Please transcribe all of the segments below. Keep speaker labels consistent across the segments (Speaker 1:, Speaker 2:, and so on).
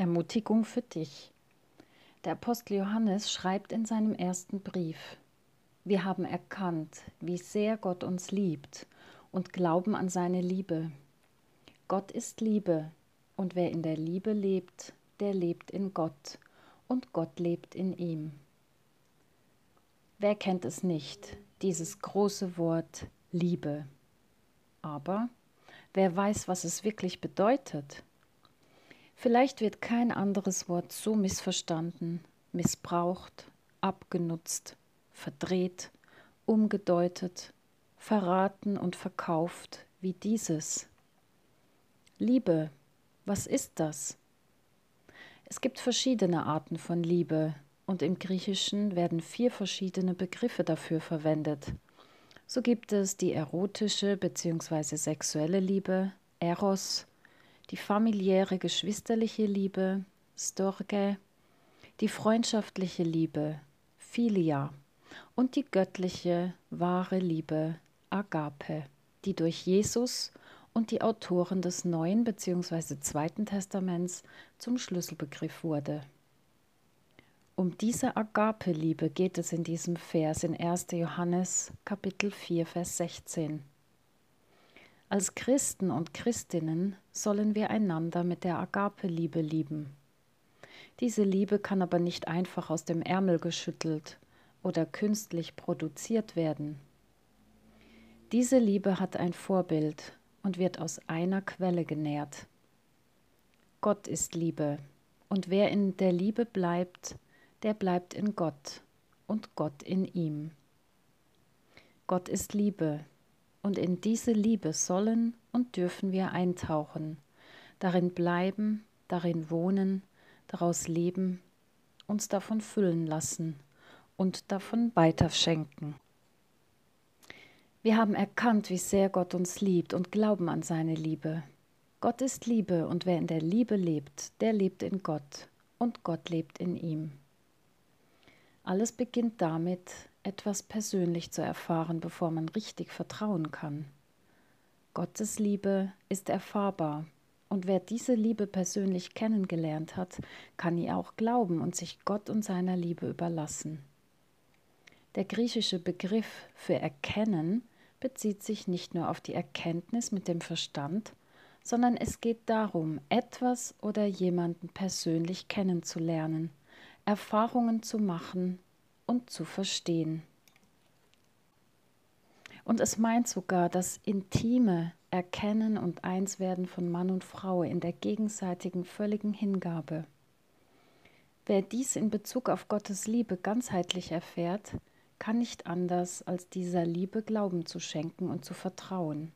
Speaker 1: Ermutigung für dich. Der Apostel Johannes schreibt in seinem ersten Brief, wir haben erkannt, wie sehr Gott uns liebt und glauben an seine Liebe. Gott ist Liebe, und wer in der Liebe lebt, der lebt in Gott, und Gott lebt in ihm. Wer kennt es nicht, dieses große Wort Liebe? Aber wer weiß, was es wirklich bedeutet? Vielleicht wird kein anderes Wort so missverstanden, missbraucht, abgenutzt, verdreht, umgedeutet, verraten und verkauft wie dieses. Liebe, was ist das? Es gibt verschiedene Arten von Liebe und im Griechischen werden vier verschiedene Begriffe dafür verwendet. So gibt es die erotische bzw. sexuelle Liebe, Eros, die familiäre geschwisterliche Liebe, Storge, die freundschaftliche Liebe, Philia und die göttliche, wahre Liebe, Agape, die durch Jesus und die Autoren des Neuen bzw. Zweiten Testaments zum Schlüsselbegriff wurde. Um diese Agape-Liebe geht es in diesem Vers in 1. Johannes Kapitel 4, Vers 16. Als Christen und Christinnen sollen wir einander mit der Agape-Liebe lieben. Diese Liebe kann aber nicht einfach aus dem Ärmel geschüttelt oder künstlich produziert werden. Diese Liebe hat ein Vorbild und wird aus einer Quelle genährt. Gott ist Liebe, und wer in der Liebe bleibt, der bleibt in Gott und Gott in ihm. Gott ist Liebe, und in diese Liebe sollen und dürfen wir eintauchen, darin bleiben, darin wohnen, daraus leben, uns davon füllen lassen und davon weiterschenken. Wir haben erkannt, wie sehr Gott uns liebt und glauben an seine Liebe. Gott ist Liebe und wer in der Liebe lebt, der lebt in Gott und Gott lebt in ihm. Alles beginnt damit, etwas persönlich zu erfahren, bevor man richtig vertrauen kann. Gottes Liebe ist erfahrbar und wer diese Liebe persönlich kennengelernt hat, kann ihr auch glauben und sich Gott und seiner Liebe überlassen. Der griechische Begriff für erkennen bezieht sich nicht nur auf die Erkenntnis mit dem Verstand, sondern es geht darum, etwas oder jemanden persönlich kennenzulernen, Erfahrungen zu machen und zu verstehen. Und es meint sogar das intime Erkennen und Einswerden von Mann und Frau in der gegenseitigen völligen Hingabe. Wer dies in Bezug auf Gottes Liebe ganzheitlich erfährt, kann nicht anders, als dieser Liebe Glauben zu schenken und zu vertrauen.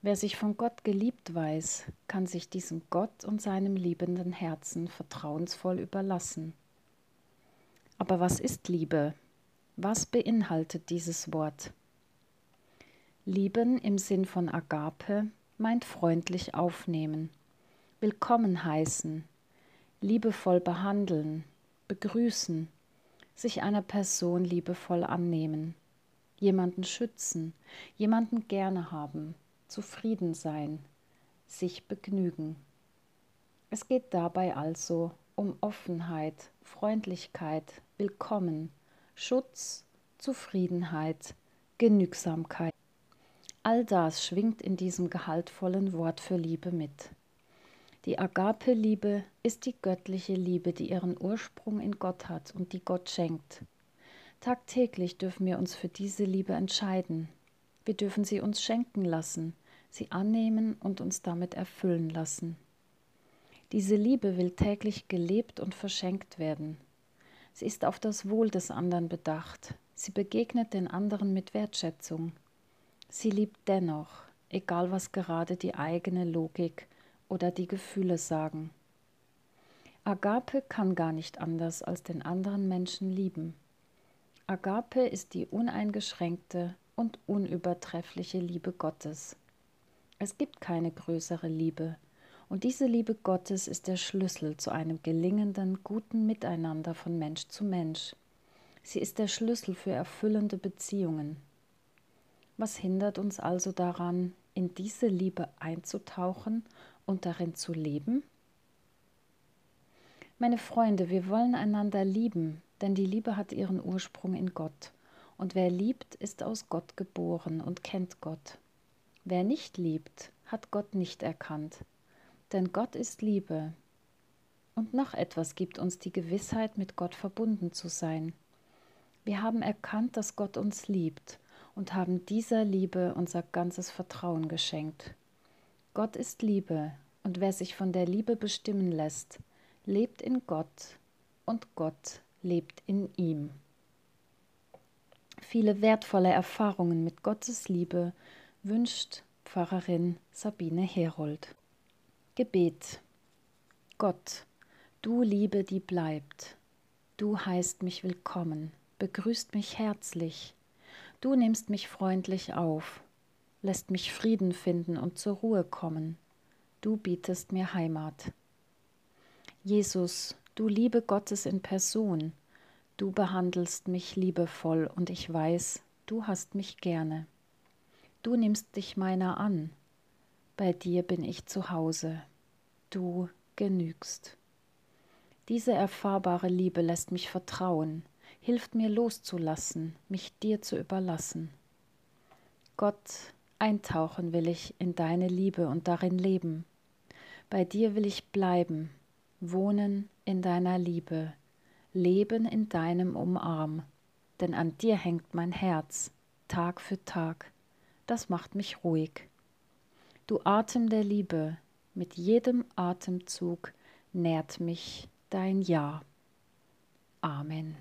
Speaker 1: Wer sich von Gott geliebt weiß, kann sich diesem Gott und seinem liebenden Herzen vertrauensvoll überlassen. Aber was ist Liebe? Was beinhaltet dieses Wort? Lieben im Sinn von Agape meint freundlich aufnehmen, willkommen heißen, liebevoll behandeln, begrüßen, sich einer Person liebevoll annehmen, jemanden schützen, jemanden gerne haben, zufrieden sein, sich begnügen. Es geht dabei also um Offenheit, Freundlichkeit, Willkommen, Schutz, Zufriedenheit, Genügsamkeit. All das schwingt in diesem gehaltvollen Wort für Liebe mit. Die Agape-Liebe ist die göttliche Liebe, die ihren Ursprung in Gott hat und die Gott schenkt. Tagtäglich dürfen wir uns für diese Liebe entscheiden. Wir dürfen sie uns schenken lassen, sie annehmen und uns damit erfüllen lassen. Diese Liebe will täglich gelebt und verschenkt werden. Sie ist auf das Wohl des anderen bedacht. Sie begegnet den anderen mit Wertschätzung. Sie liebt dennoch, egal was gerade die eigene Logik oder die Gefühle sagen. Agape kann gar nicht anders als den anderen Menschen lieben. Agape ist die uneingeschränkte und unübertreffliche Liebe Gottes. Es gibt keine größere Liebe, und diese Liebe Gottes ist der Schlüssel zu einem gelingenden, guten Miteinander von Mensch zu Mensch. Sie ist der Schlüssel für erfüllende Beziehungen. Was hindert uns also daran, in diese Liebe einzutauchen und darin zu leben? Meine Freunde, wir wollen einander lieben, denn die Liebe hat ihren Ursprung in Gott. Und wer liebt, ist aus Gott geboren und kennt Gott. Wer nicht liebt, hat Gott nicht erkannt. Denn Gott ist Liebe. Und noch etwas gibt uns die Gewissheit, mit Gott verbunden zu sein. Wir haben erkannt, dass Gott uns liebt und haben dieser Liebe unser ganzes Vertrauen geschenkt. Gott ist Liebe, und wer sich von der Liebe bestimmen lässt, lebt in Gott und Gott lebt in ihm. Viele wertvolle Erfahrungen mit Gottes Liebe wünscht Pfarrerin Sabine Herold. Gebet. Gott, du Liebe, die bleibt, du heißt mich willkommen, begrüßt mich herzlich, du nimmst mich freundlich auf, lässt mich Frieden finden und zur Ruhe kommen, du bietest mir Heimat. Jesus, du Liebe Gottes in Person, du behandelst mich liebevoll und ich weiß, du hast mich gerne. Du nimmst dich meiner an, bei dir bin ich zu Hause, du genügst. Diese erfahrbare Liebe lässt mich vertrauen, hilft mir loszulassen, mich dir zu überlassen. Gott, eintauchen will ich in deine Liebe und darin leben. Bei dir will ich bleiben, wohnen in deiner Liebe, leben in deinem Umarm, denn an dir hängt mein Herz, Tag für Tag, das macht mich ruhig. Du Atem der Liebe, mit jedem Atemzug nährt mich dein Ja. Amen.